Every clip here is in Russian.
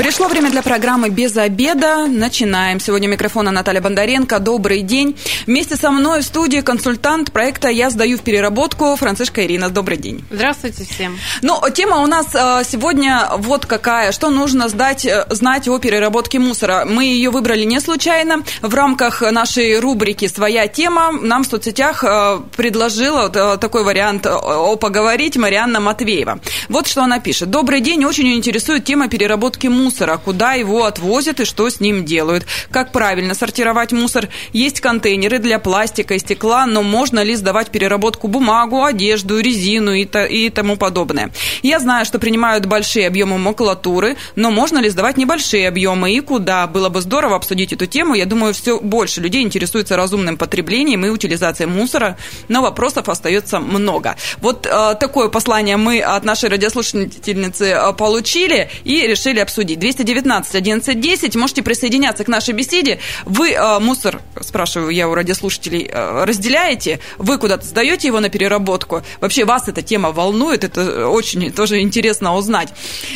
Пришло время для программы «Без обеда». Начинаем. Сегодня у микрофона Наталья Бондаренко. Добрый день. Вместе со мной в студии консультант проекта «Я сдаю в переработку» Францишка Ирина. Добрый день. Здравствуйте всем. Ну, тема у нас э, сегодня вот какая. Что нужно сдать, э, знать о переработке мусора? Мы ее выбрали не случайно. В рамках нашей рубрики «Своя тема» нам в соцсетях э, предложила такой вариант о поговорить Марианна Матвеева. Вот что она пишет. Добрый день. Очень интересует тема переработки мусора мусора, куда его отвозят и что с ним делают. Как правильно сортировать мусор? Есть контейнеры для пластика и стекла, но можно ли сдавать переработку бумагу, одежду, резину и, то, и тому подобное? Я знаю, что принимают большие объемы макулатуры, но можно ли сдавать небольшие объемы и куда? Было бы здорово обсудить эту тему. Я думаю, все больше людей интересуется разумным потреблением и утилизацией мусора, но вопросов остается много. Вот э, такое послание мы от нашей радиослушательницы э, получили и решили обсудить. 219 11 10. Можете присоединяться к нашей беседе. Вы э, мусор, спрашиваю я у радиослушателей, э, разделяете? Вы куда-то сдаете его на переработку? Вообще вас эта тема волнует? Это очень тоже интересно узнать.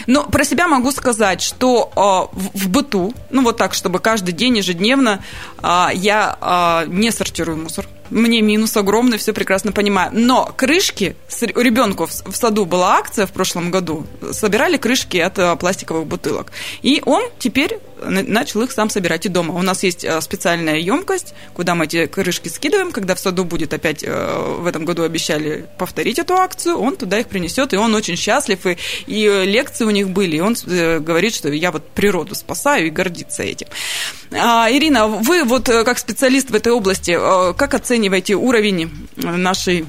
Но про себя могу сказать, что э, в, в быту, ну вот так, чтобы каждый день, ежедневно, э, я э, не сортирую мусор мне минус огромный, все прекрасно понимаю. Но крышки, у ребенка в саду была акция в прошлом году, собирали крышки от э, пластиковых бутылок. И он теперь начал их сам собирать и дома. У нас есть э, специальная емкость, куда мы эти крышки скидываем. Когда в саду будет опять э, в этом году обещали повторить эту акцию, он туда их принесет, и он очень счастлив. И, и лекции у них были, и он говорит, что я вот природу спасаю и гордится этим. А, Ирина, вы вот как специалист в этой области, как оцениваете уровень нашей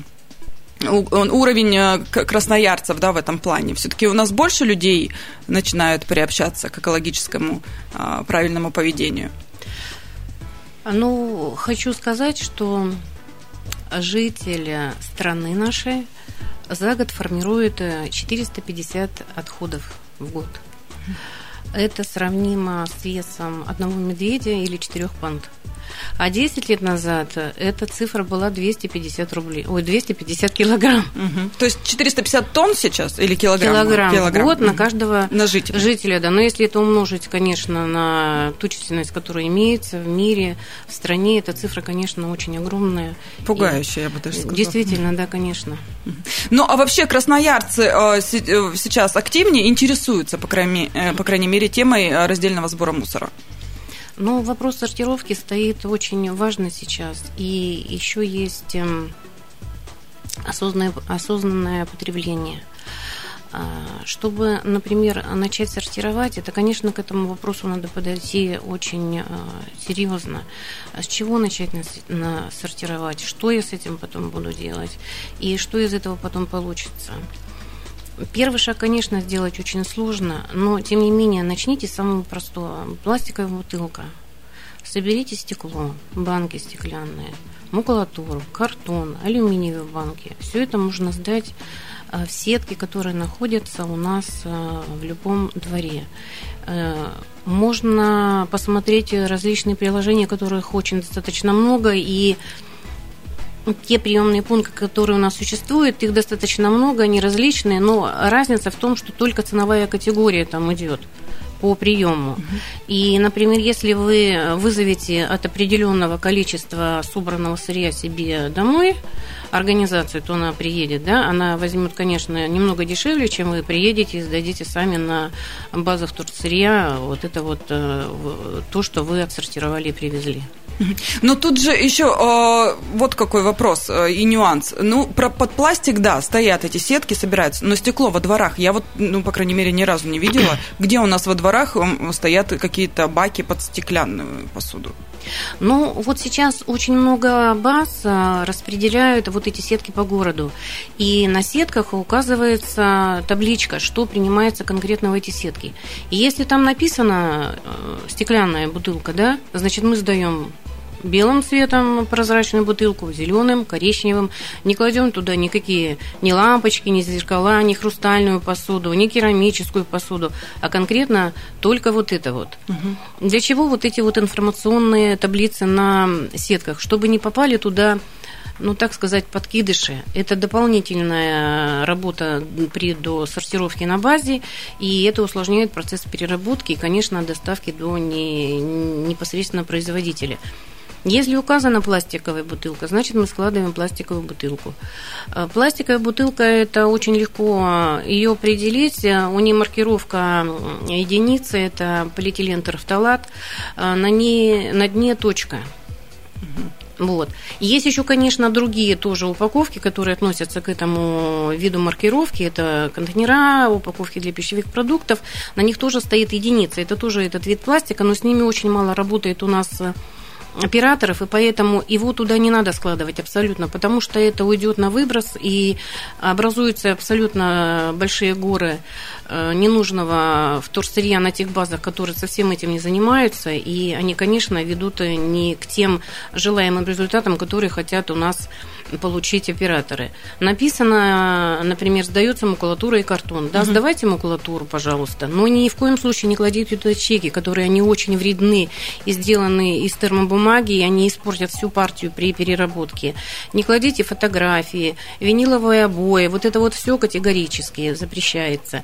уровень э, красноярцев да, в этом плане? Все-таки у нас больше людей начинают приобщаться к экологическому а, правильному поведению? Ну, хочу сказать, что жители страны нашей за год формируют 450 отходов в год. Это сравнимо с весом одного медведя или четырех панд. А 10 лет назад эта цифра была 250 рублей, ой, 250 килограмм. Угу. То есть 450 тонн сейчас или килограмм? Килограмм, килограмм. год угу. на каждого на жителя. жителя. Да. Но если это умножить, конечно, на ту численность, которая имеется в мире, в стране, эта цифра, конечно, очень огромная. Пугающая, И... я бы даже сказала. Действительно, да, конечно. Ну, а вообще красноярцы э, э, сейчас активнее интересуются, по крайней, э, по крайней мере, темой раздельного сбора мусора? Но вопрос сортировки стоит очень важно сейчас. И еще есть эм, осознанное, осознанное потребление. А, чтобы, например, начать сортировать, это, конечно, к этому вопросу надо подойти очень а, серьезно. А с чего начать сортировать? Что я с этим потом буду делать? И что из этого потом получится? Первый шаг, конечно, сделать очень сложно, но тем не менее начните с самого простого. Пластиковая бутылка. Соберите стекло, банки стеклянные, макулатуру, картон, алюминиевые банки. Все это можно сдать э, в сетки, которые находятся у нас э, в любом дворе. Э, можно посмотреть различные приложения, которых очень достаточно много, и те приемные пункты, которые у нас существуют, их достаточно много, они различные, но разница в том, что только ценовая категория там идет по приему. И, например, если вы вызовете от определенного количества собранного сырья себе домой, организацию, то она приедет, да, она возьмет, конечно, немного дешевле, чем вы приедете и сдадите сами на базах турсырья вот это вот э, то, что вы отсортировали и привезли. Но тут же еще э, вот какой вопрос э, и нюанс. Ну, про, под пластик, да, стоят эти сетки, собираются, но стекло во дворах, я вот, ну, по крайней мере, ни разу не видела, где у нас во дворах стоят какие-то баки под стеклянную посуду. Ну, вот сейчас очень много баз э, распределяют вот эти сетки по городу. И на сетках указывается табличка, что принимается конкретно в эти сетки. И если там написано э, стеклянная бутылка, да, значит, мы сдаем белым цветом прозрачную бутылку, зеленым, коричневым. Не кладем туда никакие ни лампочки, ни зеркала, ни хрустальную посуду, ни керамическую посуду, а конкретно только вот это вот. Угу. Для чего вот эти вот информационные таблицы на сетках? Чтобы не попали туда ну, так сказать, подкидыши. Это дополнительная работа при досортировке на базе, и это усложняет процесс переработки и, конечно, доставки до не, непосредственно производителя. Если указана пластиковая бутылка, значит мы складываем пластиковую бутылку. Э, пластиковая бутылка это очень легко ее определить. У нее маркировка единицы, это полиэтилен терфталат. Э, на, ней, на дне точка. Вот. Есть еще, конечно, другие тоже упаковки, которые относятся к этому виду маркировки. Это контейнера, упаковки для пищевых продуктов. На них тоже стоит единица. Это тоже этот вид пластика, но с ними очень мало работает у нас э, операторов, и поэтому его туда не надо складывать абсолютно, потому что это уйдет на выброс, и образуются абсолютно большие горы э, ненужного вторсырья на тех базах, которые совсем этим не занимаются, и они, конечно, ведут не к тем желаемым результатам, которые хотят у нас получить операторы. Написано, например, сдается макулатура и картон. Да, угу. сдавайте макулатуру, пожалуйста, но ни в коем случае не кладите туда чеки, которые они очень вредны и сделаны из термобумаги, и они испортят всю партию при переработке. Не кладите фотографии, виниловые обои, вот это вот все категорически запрещается.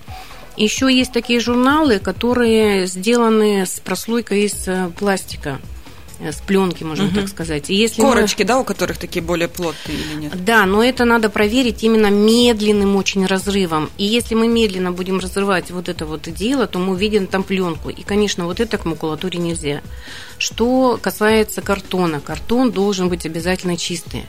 Еще есть такие журналы, которые сделаны с прослойкой из э, пластика. С пленки, можно угу. так сказать. И если Корочки, мы... да, у которых такие более плотные или нет? Да, но это надо проверить именно медленным очень разрывом. И если мы медленно будем разрывать вот это вот дело, то мы увидим там пленку. И, конечно, вот это к макулатуре нельзя. Что касается картона, картон должен быть обязательно чистый.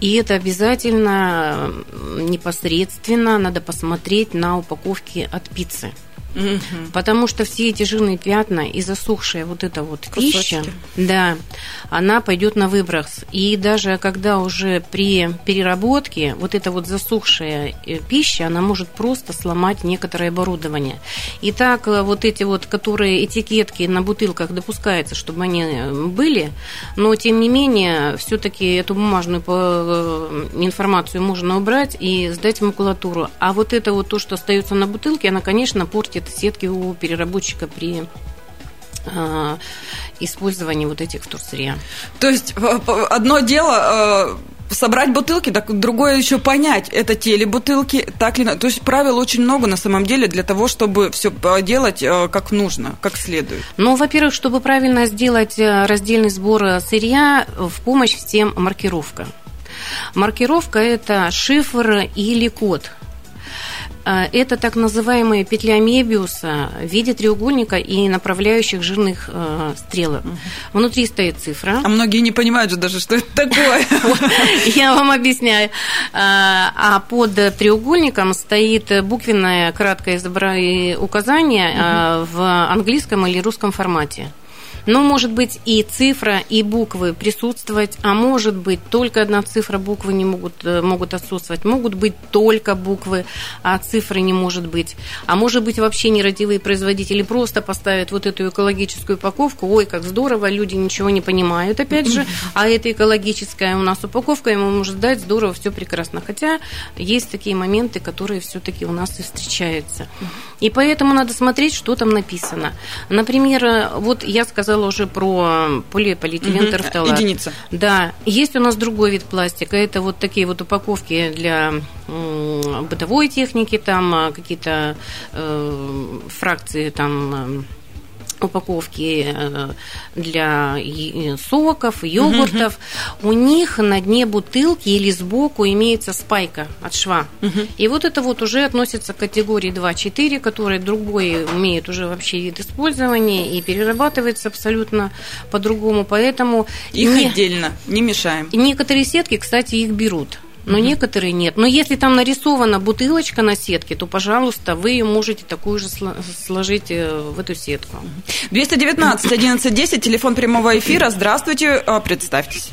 И это обязательно непосредственно надо посмотреть на упаковке от пиццы. Угу. Потому что все эти жирные пятна и засохшая вот эта вот Кусочки. пища, да, она пойдет на выброс. И даже когда уже при переработке вот эта вот засохшая э, пища, она может просто сломать некоторое оборудование. И так э, вот эти вот, которые этикетки на бутылках допускается, чтобы они э, были, но тем не менее, все-таки эту бумажную информацию можно убрать и сдать в макулатуру. А вот это вот то, что остается на бутылке, она, конечно, портит это сетки у переработчика при а, использовании вот этих вторсырья. То есть одно дело э, собрать бутылки, так другое еще понять, это те ли бутылки, так ли... То есть правил очень много на самом деле для того, чтобы все э, делать э, как нужно, как следует. Ну, во-первых, чтобы правильно сделать раздельный сбор сырья, в помощь всем маркировка. Маркировка – это шифр или код – это так называемая петля Мебиуса в виде треугольника и направляющих жирных э, стрелок. Угу. Внутри стоит цифра. А многие не понимают же даже, что это такое. Я вам объясняю. А, а под треугольником стоит буквенное краткое указание а, в английском или русском формате. Но может быть и цифра, и буквы присутствовать, а может быть только одна цифра, буквы не могут, э, могут отсутствовать. Могут быть только буквы, а цифры не может быть. А может быть вообще нерадивые производители просто поставят вот эту экологическую упаковку. Ой, как здорово, люди ничего не понимают, опять же. А это экологическая у нас упаковка, ему может дать здорово, все прекрасно. Хотя есть такие моменты, которые все-таки у нас и встречаются. И поэтому надо смотреть, что там написано. Например, э, вот я сказала, уже про полиполиэтилен терфталат. Единица. Да. Есть у нас другой вид пластика. Это вот такие вот упаковки для бытовой техники, там а, какие-то э, фракции там упаковки э, для соков, йогуртов, угу. у них на дне бутылки или сбоку имеется спайка от шва. Угу. И вот это вот уже относится к категории 2-4, которая другой имеет уже вообще вид использования и перерабатывается абсолютно по-другому. Поэтому их не... отдельно не мешаем. Некоторые сетки, кстати, их берут но mm некоторые нет. Но если там нарисована бутылочка на сетке, то, пожалуйста, вы ее можете такую же сложить э, в эту сетку. 219 1110, телефон прямого эфира. Здравствуйте, а, представьтесь.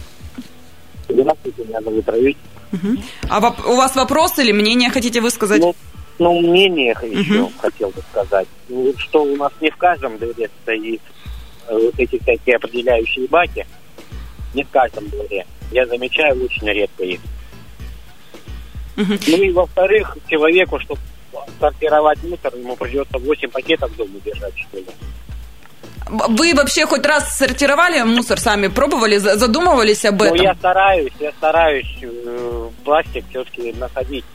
Здравствуйте, меня зовут Равиль. Угу. А у вас вопрос или мнение хотите высказать? Ну, ну мнение еще угу. хотел бы сказать. Ну, что у нас не в каждом дворе стоит э, вот эти всякие определяющие баки. Не в каждом дворе. Я замечаю очень редко их. Ну и во-вторых, человеку, чтобы сортировать мусор, ему придется 8 пакетов дома держать, что ли. Вы вообще хоть раз сортировали мусор сами? Пробовали, задумывались об этом? Ну, я стараюсь, я стараюсь э, пластик все-таки находить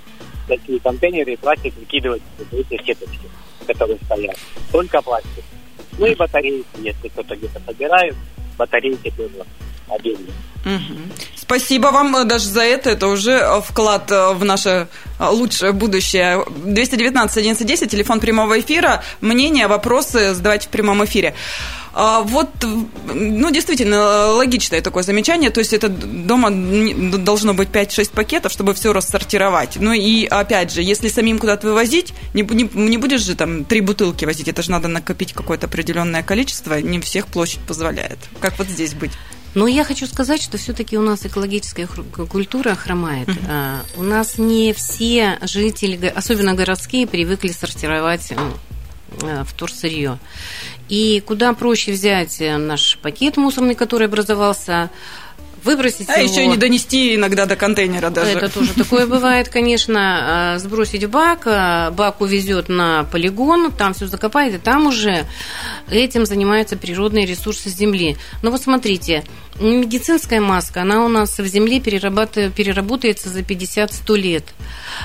такие контейнеры и пластик выкидывать в эти сеточки, которые стоят. Только пластик. Ну и батарейки, если кто-то где-то собирает, батарейки тоже отдельно. Спасибо вам э, даже за это. Это уже э, вклад э, в наше лучшее будущее. 219 1110, телефон прямого эфира. Мнения, вопросы задавайте в прямом эфире. А, вот, ну, действительно, логичное такое замечание. То есть это дома должно быть 5-6 пакетов, чтобы все рассортировать. Ну и, опять же, если самим куда-то вывозить, не, не, не будешь же там три бутылки возить. Это же надо накопить какое-то определенное количество. Не всех площадь позволяет. Как вот здесь быть? Но я хочу сказать, что все-таки у нас экологическая культура хромает. Uh-huh. У нас не все жители, особенно городские, привыкли сортировать э, вторсырье. И куда проще взять э, наш пакет мусорный, который образовался, выбросить а его. еще не донести иногда до контейнера даже. Это тоже такое бывает, конечно. А, сбросить в бак, а, бак увезет на полигон, там все закопает, и там уже этим занимаются природные ресурсы Земли. Но вот смотрите, медицинская маска, она у нас в Земле переработается за 50-100 лет.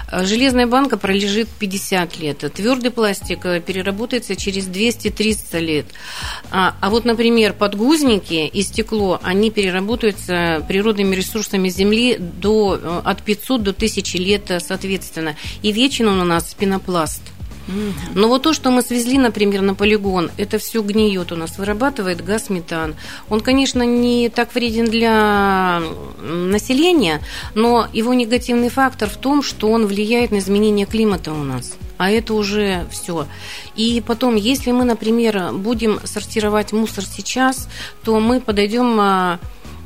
А, железная банка пролежит 50 лет. Твердый пластик э, переработается через 200-300 лет. А, а вот, например, подгузники и стекло, они переработаются природными ресурсами Земли до, э, от 500 до 1000 лет э, соответственно. И вечен он у нас пенопласт – но вот то, что мы свезли, например, на полигон, это все гниет у нас, вырабатывает газ метан. Он, конечно, не так вреден для населения, но его негативный фактор в том, что он влияет на изменение климата у нас. А это уже все. И потом, если мы, например, будем сортировать мусор сейчас, то мы подойдем а,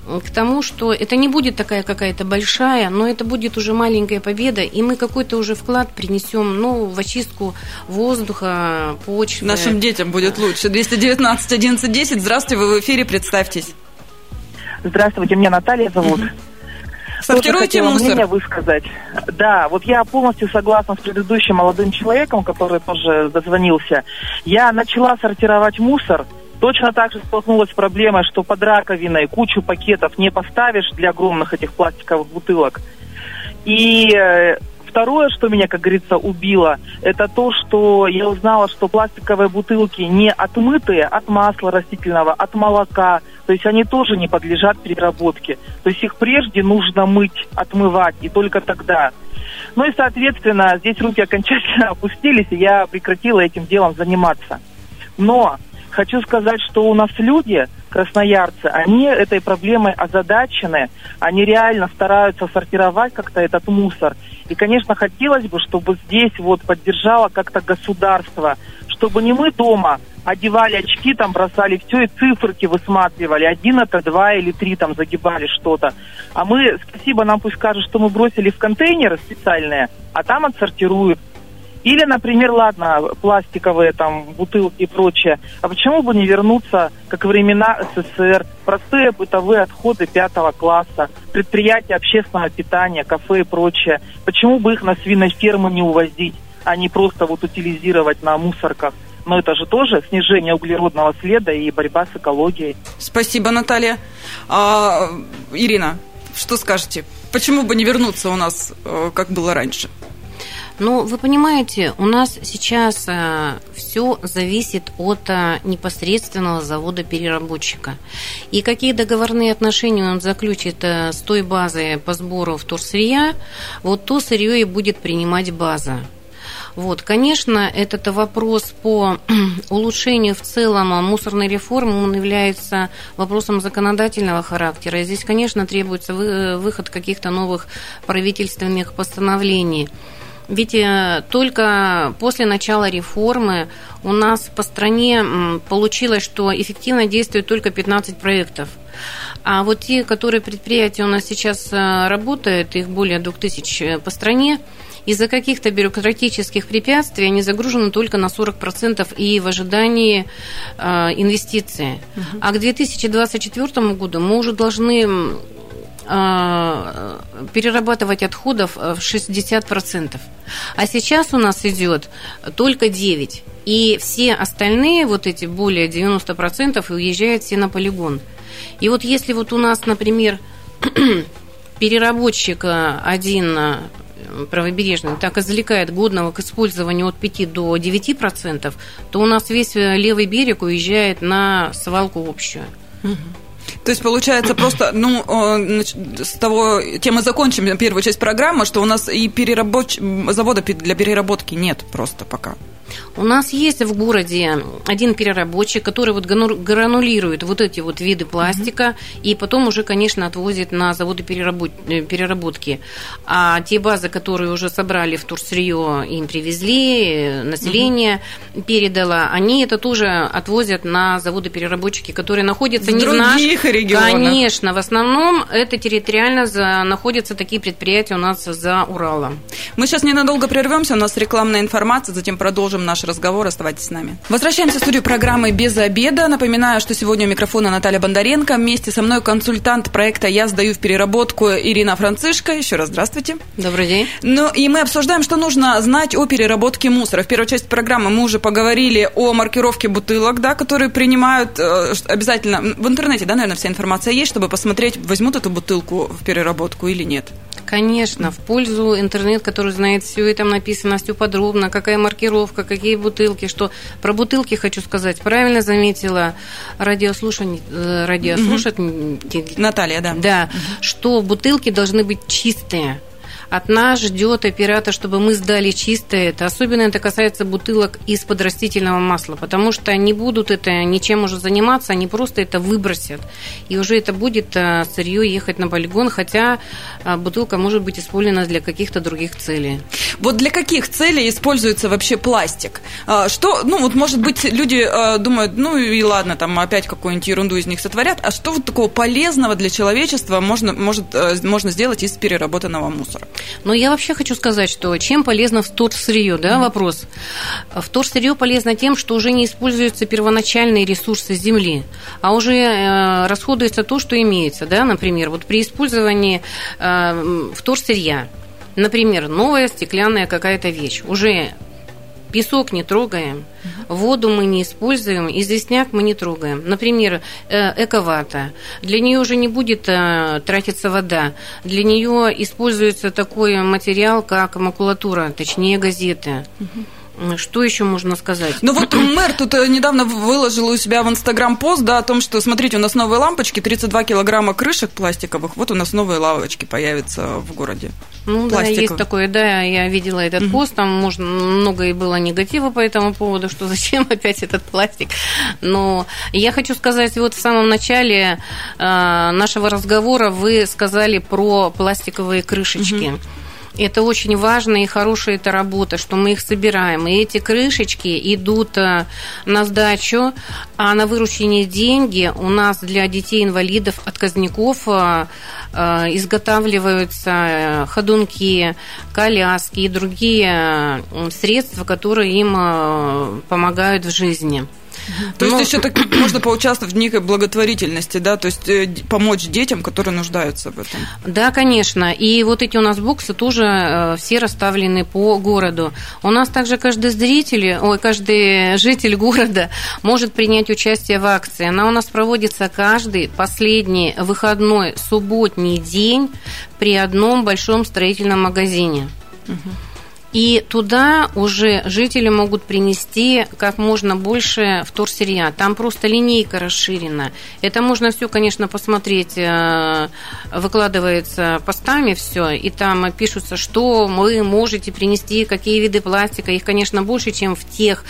к тому, что это не будет такая какая-то большая, но это будет уже маленькая победа, и мы какой-то уже вклад принесем ну, в очистку воздуха, почвы. Нашим детям будет лучше. 219 11 10. Здравствуйте, вы в эфире, представьтесь. Здравствуйте, меня Наталья зовут. Угу. Сортируйте мусор. мнение высказать. Да, вот я полностью согласна с предыдущим молодым человеком, который тоже дозвонился. Я начала сортировать мусор – Точно так же столкнулась с проблемой, что под раковиной кучу пакетов не поставишь для огромных этих пластиковых бутылок. И э, второе, что меня, как говорится, убило, это то, что я узнала, что пластиковые бутылки не отмытые от масла растительного, от молока, то есть они тоже не подлежат переработке. То есть их прежде нужно мыть, отмывать, и только тогда. Ну и, соответственно, здесь руки окончательно опустились, и я прекратила этим делом заниматься. Но Хочу сказать, что у нас люди, красноярцы, они этой проблемой озадачены, они реально стараются сортировать как-то этот мусор. И, конечно, хотелось бы, чтобы здесь вот поддержало как-то государство, чтобы не мы дома одевали очки, там бросали все и циферки высматривали. Один это, два или три там загибали что-то. А мы, спасибо, нам пусть скажут, что мы бросили в контейнеры специальные, а там отсортируют. Или, например, ладно, пластиковые там бутылки и прочее. А почему бы не вернуться, как времена СССР, простые бытовые отходы пятого класса, предприятия общественного питания, кафе и прочее. Почему бы их на свинофермы не увозить, а не просто вот утилизировать на мусорках? Но это же тоже снижение углеродного следа и борьба с экологией. Спасибо, Наталья. А, Ирина, что скажете? Почему бы не вернуться у нас, э, как было раньше? Ну, вы понимаете, у нас сейчас э, все зависит от э, непосредственного завода-переработчика. И какие договорные отношения он заключит э, с той базой по сбору вторсырья, вот то сырье и будет принимать база. Вот, конечно, этот вопрос по улучшению в целом мусорной реформы, он является вопросом законодательного характера. И здесь, конечно, требуется выход каких-то новых правительственных постановлений. Ведь э, только после начала реформы у нас по стране получилось, что эффективно действует только 15 проектов. А вот те, которые предприятия у нас сейчас э, работают, их более 2000 э, по стране, Из-за каких-то бюрократических препятствий они загружены только на 40% и в ожидании э, инвестиций. Угу. А к 2024 году мы уже должны перерабатывать отходов в 60%. А сейчас у нас идет только 9%. И все остальные, вот эти более 90%, уезжают все на полигон. И вот если вот у нас, например, переработчик один правобережный так извлекает годного к использованию от 5 до 9%, то у нас весь левый берег уезжает на свалку общую. То есть, получается, просто, ну, с того, тем мы закончим первую часть программы, что у нас и перерабоч... завода для переработки нет просто пока. У нас есть в городе один переработчик, который вот гранулирует вот эти вот виды пластика угу. и потом уже, конечно, отвозит на заводы переработ... Э, переработки. А те базы, которые уже собрали в турсырье, им привезли, э, население угу. передало, они это тоже отвозят на заводы переработчики, которые находятся в не в наших регионах. Конечно, в основном это территориально за... находятся такие предприятия у нас за Уралом. Мы сейчас ненадолго прервемся, у нас рекламная информация, затем продолжим продолжим наш разговор. Оставайтесь с нами. Возвращаемся в студию программы «Без обеда». Напоминаю, что сегодня у микрофона Наталья Бондаренко. Вместе со мной консультант проекта «Я сдаю в переработку» Ирина Францишко. Еще раз здравствуйте. Добрый день. Ну и мы обсуждаем, что нужно знать о переработке мусора. В первой части программы мы уже поговорили о маркировке бутылок, да, которые принимают э, обязательно. В интернете, да, наверное, вся информация есть, чтобы посмотреть, возьмут эту бутылку в переработку или нет. Конечно, в пользу интернет, который знает все, и там написано все подробно, какая маркировка, какие бутылки, что про бутылки хочу сказать. Правильно заметила радиослушатель, э, радиослушатель Наталья, да. Да, угу. что бутылки должны быть чистые. От нас ждет оператор, чтобы мы сдали чистое это. Особенно это касается бутылок из-под растительного масла, потому что они будут это ничем уже заниматься, они просто это выбросят. И уже это будет э, сырье ехать на полигон, хотя э, бутылка может быть использована для каких-то других целей. Вот для каких целей используется вообще пластик? А, что, ну вот может быть люди э, думают, ну и ладно, там опять какую-нибудь ерунду из них сотворят, а что вот такого полезного для человечества можно, может, можно сделать из переработанного мусора? Но я вообще хочу сказать, что чем полезно вторсырье, да, вопрос. Вторсырье полезно тем, что уже не используются первоначальные ресурсы земли, а уже э, расходуется то, что имеется, да, например, вот при использовании э, вторсырья, например, новая стеклянная какая-то вещь, уже Песок не трогаем, воду мы не используем, известняк мы не трогаем. Например, э, эковата. Для нее уже не будет э, тратиться вода. Для нее используется такой материал, как макулатура, точнее газеты. Что еще можно сказать? Ну вот мэр тут э, недавно выложил у себя в Инстаграм пост, да, о том, что, смотрите, у нас новые лампочки, 32 килограмма крышек пластиковых, вот у нас новые лавочки появятся в городе. Ну да, есть такое, да, я видела этот пост, там можно, много и было негатива по этому поводу, что зачем опять этот пластик. Но я хочу сказать, вот в самом начале э, нашего разговора вы сказали про пластиковые крышечки. Угу. Это очень важно и хорошая эта работа, что мы их собираем. И эти крышечки идут э, на сдачу, а на вырученные деньги у нас для детей-инвалидов, отказников э, э, изготавливаются ходунки, коляски и другие средства, которые им помогают в жизни. То есть ну, еще так можно поучаствовать в некой благотворительности, да, то есть э, помочь детям, которые нуждаются в этом. Да, конечно. И вот эти у нас боксы тоже э, все расставлены по городу. У нас также каждый зритель, ой, каждый житель города может принять участие в акции. Она у нас проводится каждый последний выходной субботний день при одном большом строительном магазине. Угу. И туда уже жители могут принести как можно больше вторсырья. Там просто линейка расширена. Это можно все, конечно, посмотреть. Э, выкладывается постами все, и там пишутся, что вы можете принести, какие виды пластика. Их, конечно, больше, чем в тех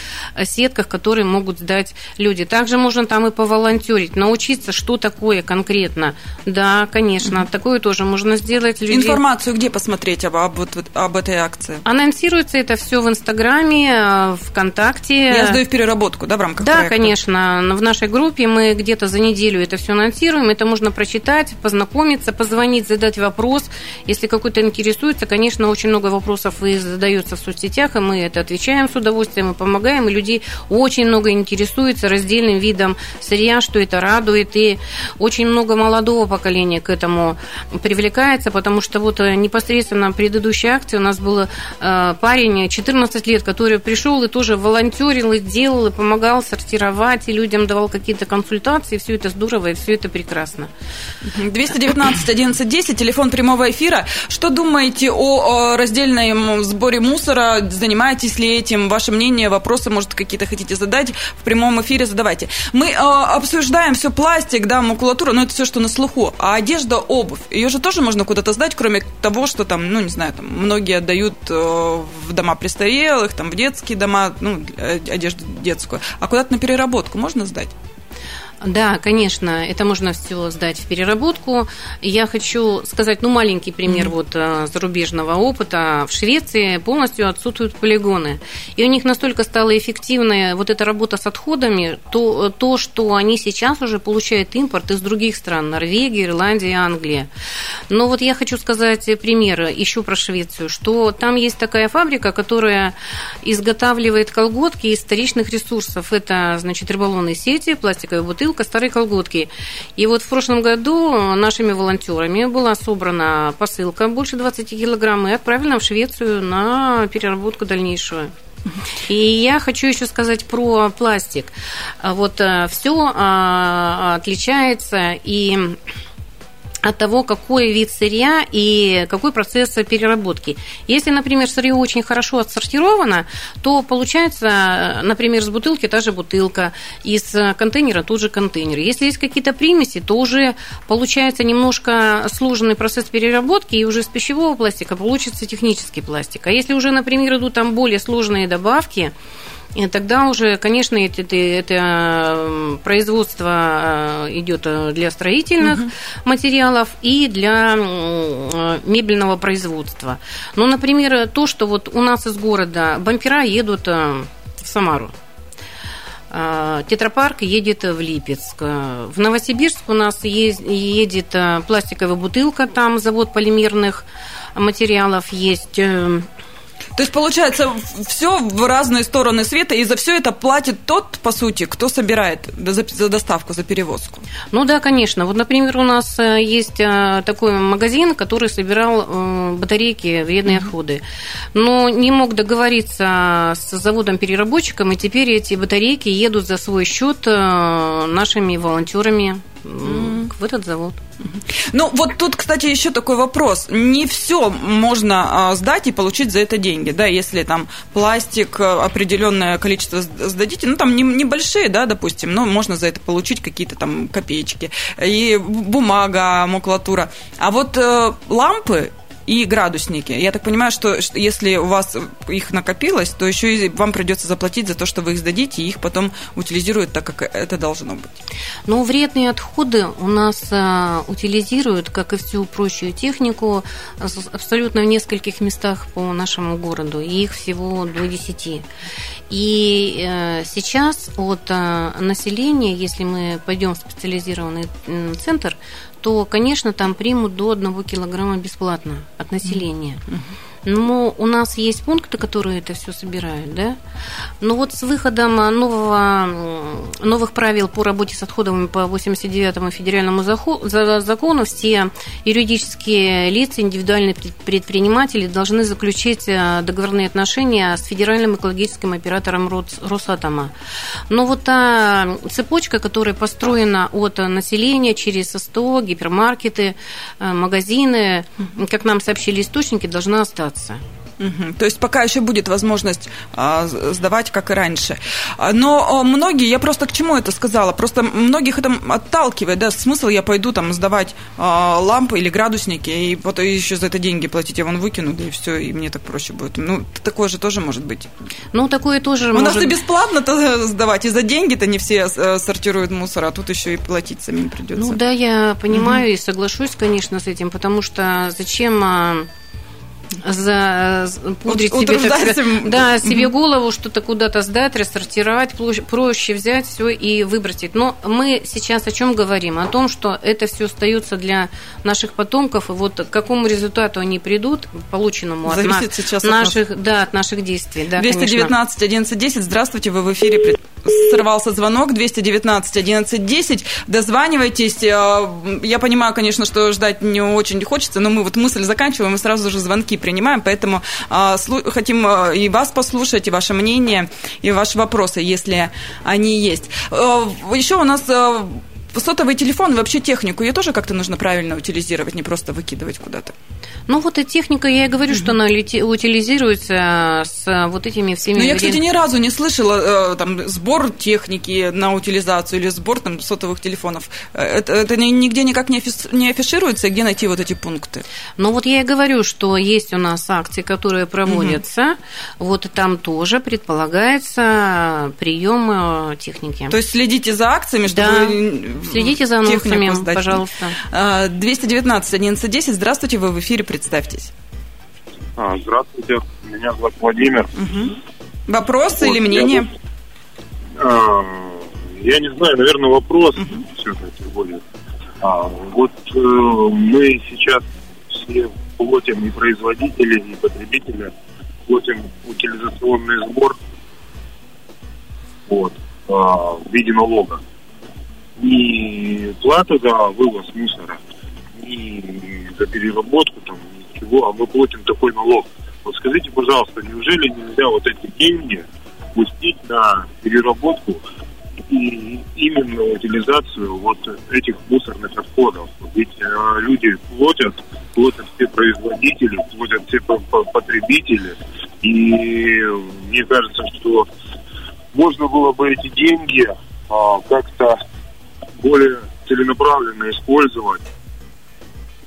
сетках, которые могут сдать люди. Также можно там и поволонтерить, научиться, что такое конкретно. Да, конечно, такое тоже можно сделать. Люди... Информацию где посмотреть об, об, об этой акции? Она анонсируется это все в Инстаграме, ВКонтакте. Я сдаю в переработку, да, в рамках Да, проекта? конечно. В нашей группе мы где-то за неделю это все анонсируем. Это можно прочитать, познакомиться, позвонить, задать вопрос. Если какой-то интересуется, конечно, очень много вопросов и задается в соцсетях, и мы это отвечаем с удовольствием и помогаем. И людей очень много интересуется раздельным видом сырья, что это радует. И очень много молодого поколения к этому привлекается, потому что вот э, непосредственно предыдущей акции у нас был э, парень 14 лет, который пришел и тоже волонтерил, и делал, и помогал сортировать, и людям давал какие-то консультации. Все это здорово, и все это прекрасно. 219 11 10, телефон прямого эфира. Что думаете о, о раздельном сборе мусора? Занимаетесь ли этим? Ваше мнение, вопросы, может, какие-то хотите задать в прямом эфире, задавайте. Мы э, обсуждаем все пластик, да, макулатура, но это все, что на слуху. А одежда, обувь, ее же тоже можно куда-то сдать, кроме того, что там, ну, не знаю, там многие отдают э, в дома престарелых, там в детские дома, ну, э, одежду детскую. А куда-то на переработку можно сдать? Да, конечно, это можно все сдать в переработку. Я хочу сказать, ну, маленький пример mm-hmm. вот э, зарубежного опыта. В Швеции полностью отсутствуют полигоны. И у них настолько стала эффективная вот эта работа с отходами, то, то что они сейчас уже получают импорт из других стран, Норвегии, Ирландии, Англии. Но вот я хочу сказать пример еще про Швецию, что там есть такая фабрика, которая изготавливает колготки из вторичных ресурсов. Это, значит, рыболовные сети, пластиковые бутылки, посылка старой колготки. И вот в прошлом году нашими волонтерами была собрана посылка больше 20 килограмм и отправлена в Швецию на переработку дальнейшую. И я хочу еще сказать про пластик. Вот э, все а, отличается и от того, какой вид сырья и какой процесс переработки. Если, например, сырье очень хорошо отсортировано, то получается, например, с бутылки та же бутылка, из контейнера тот же контейнер. Если есть какие-то примеси, то уже получается немножко сложный процесс переработки, и уже с пищевого пластика получится технический пластик. А если уже, например, идут там более сложные добавки, и тогда уже, конечно, это, это, производство э, идет для строительных угу. материалов и для мебельного производства. Ну, например, то, что вот у нас из города бампера едут э, в Самару. Э, Тетрапарк едет в Липецк. В Новосибирск у нас едет пластиковая бутылка, там завод полимерных материалов есть то есть, получается, все в разные стороны света, и за все это платит тот, по сути, кто собирает за, за доставку, за перевозку. Ну да, конечно. Вот, например, у нас э, есть э, такой магазин, который собирал э, батарейки, вредные mm-hmm. отходы, но не мог договориться с заводом-переработчиком, и теперь эти батарейки едут за свой счет нашими волонтерами. В этот завод. Ну, вот тут, кстати, еще такой вопрос. Не все можно а, сдать и получить за это деньги, да, если там пластик а, определенное количество сдадите, ну, там небольшие, да, допустим, но можно за это получить какие-то там копеечки. И бумага, макулатура. А вот э, лампы и градусники. Я так понимаю, что если у вас их накопилось, то еще и вам придется заплатить за то, что вы их сдадите, и их потом утилизируют так, как это должно быть. Ну, вредные отходы у нас а, утилизируют, как и всю прочую технику, абсолютно в нескольких местах по нашему городу, и их всего до 10. И э, сейчас от а, населения, если мы пойдем в специализированный центр, то, конечно, там примут до одного килограмма бесплатно от населения. Mm-hmm. Но у нас есть пункты, которые это все собирают, да. Но вот с выходом нового, новых правил по работе с отходами по 89-му федеральному закону все юридические лица, индивидуальные предприниматели должны заключить э, договорные отношения с федеральным экологическим оператором Росатома. Но вот та цепочка, которая построена от населения через СТО, гипермаркеты, э, магазины, как нам сообщили источники, должна остаться развиваться. Угу. То есть пока еще будет возможность а, сдавать, как и раньше. А, но а, многие, я просто к чему это сказала, просто многих это отталкивает, да, смысл я пойду там сдавать а, лампы или градусники, и потом еще за это деньги платить, я вон выкину, да и все, и мне так проще будет. Ну, такое же тоже может быть. Ну, такое тоже У может... нас и бесплатно-то сдавать, и за деньги-то не все э, сортируют мусор, а тут еще и платить самим придется. Ну, да, я понимаю угу. и соглашусь, конечно, с этим, потому что зачем за, пудрить себе, так да, себе голову, что-то куда-то сдать, рассортировать, проще взять все и выбросить. Но мы сейчас о чем говорим? О том, что это все остается для наших потомков, и вот к какому результату они придут, полученному от Зависит нас, сейчас наших, от нас. да, от наших действий. Да, 219 11 10, здравствуйте, вы в эфире сорвался звонок 219 11 10. Дозванивайтесь. Э, я понимаю, конечно, что ждать не очень хочется, но мы вот мысль заканчиваем и сразу же звонки принимаем, поэтому э, хотим э, и вас послушать, и ваше мнение, и ваши вопросы, если они есть. Еще у нас сотовый телефон, вообще технику, ее тоже как-то нужно правильно утилизировать, не просто выкидывать куда-то. Ну вот и техника, я и говорю, что она утилизируется с вот этими всеми... Ну я, кстати, ни разу не слышала э, там сбор техники на утилизацию или сбор там сотовых телефонов. Э, это, это нигде никак не, не афишируется, где найти вот эти пункты? Ну вот я и говорю, что есть у нас акции, которые проводятся, угу. вот там тоже предполагается прием э, техники. То есть следите за акциями, чтобы да. Следите за анонсами, пожалуйста. 219 11 10. Здравствуйте, вы в эфире, представьтесь. А, здравствуйте, меня зовут Владимир. Угу. Вопросы вот, или мнение? Я, а, я не знаю, наверное, вопрос угу. все-таки более. А, вот э, мы сейчас все платим и производители, и потребители, платим утилизационный сбор вот, а, в виде налога ни плату за вывоз мусора, ни за переработку, там, ничего, а мы платим такой налог. Вот скажите, пожалуйста, неужели нельзя вот эти деньги пустить на переработку и именно утилизацию вот этих мусорных отходов? Ведь э, люди платят, платят все производители, платят все потребители, и мне кажется, что можно было бы эти деньги а, как-то более целенаправленно использовать.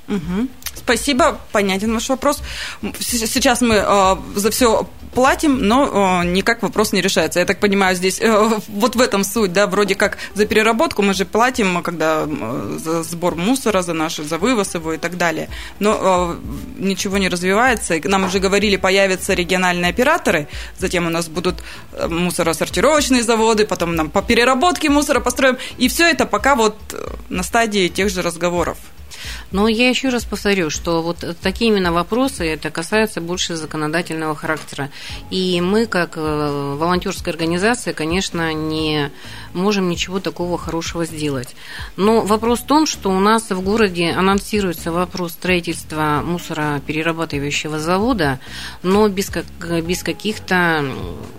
Угу. Спасибо, понятен ваш вопрос. Сейчас мы э, за все платим, но э, никак вопрос не решается. Я так понимаю, здесь э, вот в этом суть, да, вроде как за переработку мы же платим, когда э, за сбор мусора, за наши, за вывоз его и так далее. Но э, ничего не развивается. Нам уже говорили, появятся региональные операторы, затем у нас будут э, мусоросортировочные заводы, потом нам по переработке мусора построим. И все это пока вот э, на стадии тех же разговоров. Но я еще раз повторю, что вот такие именно вопросы, это касается больше законодательного характера. И мы, как э, волонтерская организация, конечно, не можем ничего такого хорошего сделать. Но вопрос в том, что у нас в городе анонсируется вопрос строительства мусороперерабатывающего завода, но без, как, без каких-то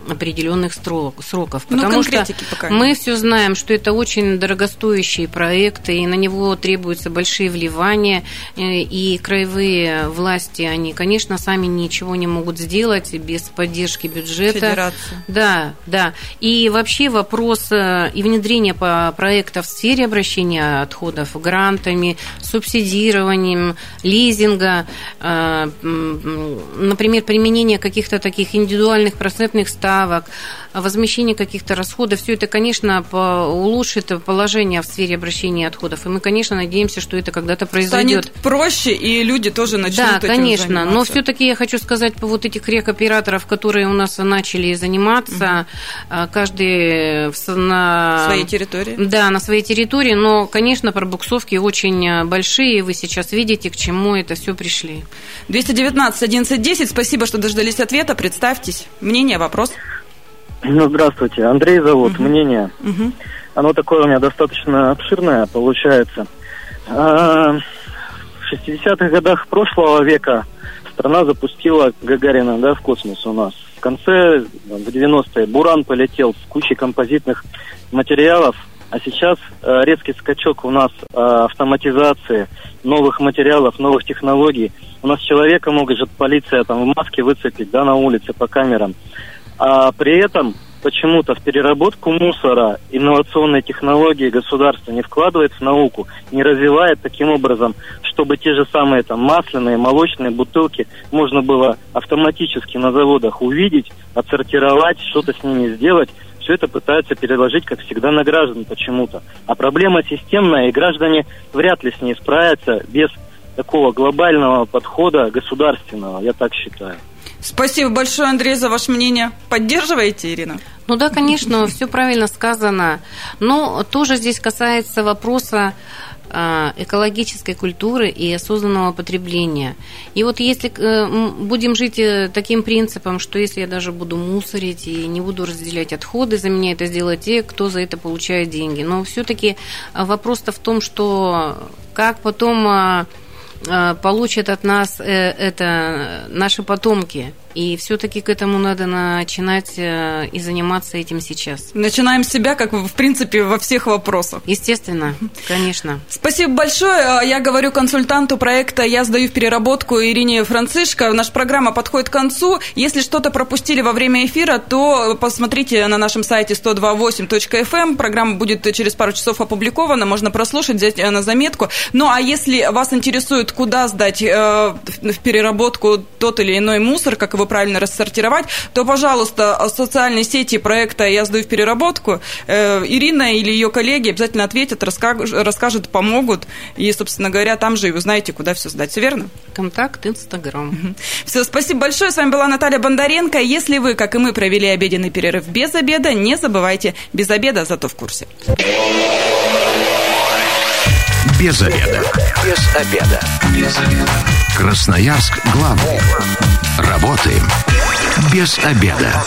определенных сроков. Ну, потому что пока мы все знаем, что это очень дорогостоящие проекты, и на него требуются большие вливания, э, и краевые власти, они, конечно, сами ничего не могут сделать без поддержки бюджета. Федерация. Да, да. И вообще вопрос э, и внедрение по проектов в сфере обращения отходов грантами, субсидированием, лизинга, э, например, применение каких-то таких индивидуальных процентных ставок, возмещение каких-то расходов, все это, конечно, улучшит положение в сфере обращения отходов. И мы, конечно, надеемся, что это когда-то произойдет. Станет проще, и люди тоже начнут Да, этим конечно. заниматься. Но все-таки я хочу сказать по вот этих рекоператоров, которые у нас начали заниматься, угу. каждый на своей территории. Да, на своей территории. Но, конечно, пробуксовки очень большие. Вы сейчас видите, к чему это все пришли. 219 11 10. Спасибо, что дождались ответа. Представьтесь. Мнение, вопрос. Ну, здравствуйте. Андрей зовут. Угу. Мнение. Угу. Оно такое у меня достаточно обширное получается. А, в 60-х годах прошлого века страна запустила Гагарина да, в космос у нас. В конце, в 90-е, Буран полетел с кучей композитных материалов, а сейчас э, резкий скачок у нас э, автоматизации, новых материалов, новых технологий. У нас человека может полиция там в маске выцепить, да, на улице по камерам. А при этом почему-то в переработку мусора инновационные технологии государство не вкладывает в науку, не развивает таким образом, чтобы те же самые там масляные, молочные бутылки можно было автоматически на заводах увидеть, отсортировать, что-то с ними сделать. Все это пытаются переложить, как всегда, на граждан почему-то. А проблема системная, и граждане вряд ли с ней справятся без такого глобального подхода государственного, я так считаю. Спасибо большое, Андрей, за ваше мнение. Поддерживаете, Ирина? Ну да, конечно, все правильно сказано. Но тоже здесь касается вопроса а, экологической культуры и осознанного потребления. И вот если э, будем жить э, таким принципом, что если я даже буду мусорить и не буду разделять отходы, за меня это сделают те, кто за это получает деньги. Но все-таки вопрос-то в том, что как потом а, а, получат от нас э, это наши потомки – и все-таки к этому надо начинать э, и заниматься этим сейчас. Начинаем с себя, как в принципе во всех вопросах. Естественно, конечно. Спасибо большое. Я говорю консультанту проекта «Я сдаю в переработку» Ирине Францишко. Наша программа подходит к концу. Если что-то пропустили во время эфира, то посмотрите на нашем сайте 128.fm. Эм. Программа будет через пару часов опубликована. Можно прослушать, взять э, на заметку. Ну, а если вас интересует, куда сдать э, в переработку тот или иной мусор, как его правильно рассортировать, то, пожалуйста, социальные сети проекта «Я сдаю в переработку» э, Ирина или ее коллеги обязательно ответят, расскажут, помогут. И, собственно говоря, там же и вы знаете, куда все сдать. Все верно? Контакт, Инстаграм. Все, спасибо большое. С вами была Наталья Бондаренко. Если вы, как и мы, провели обеденный перерыв без обеда, не забывайте, без обеда, зато в курсе. Без обеда. Без обеда. Без обеда. Красноярск главный. Работаем без обеда.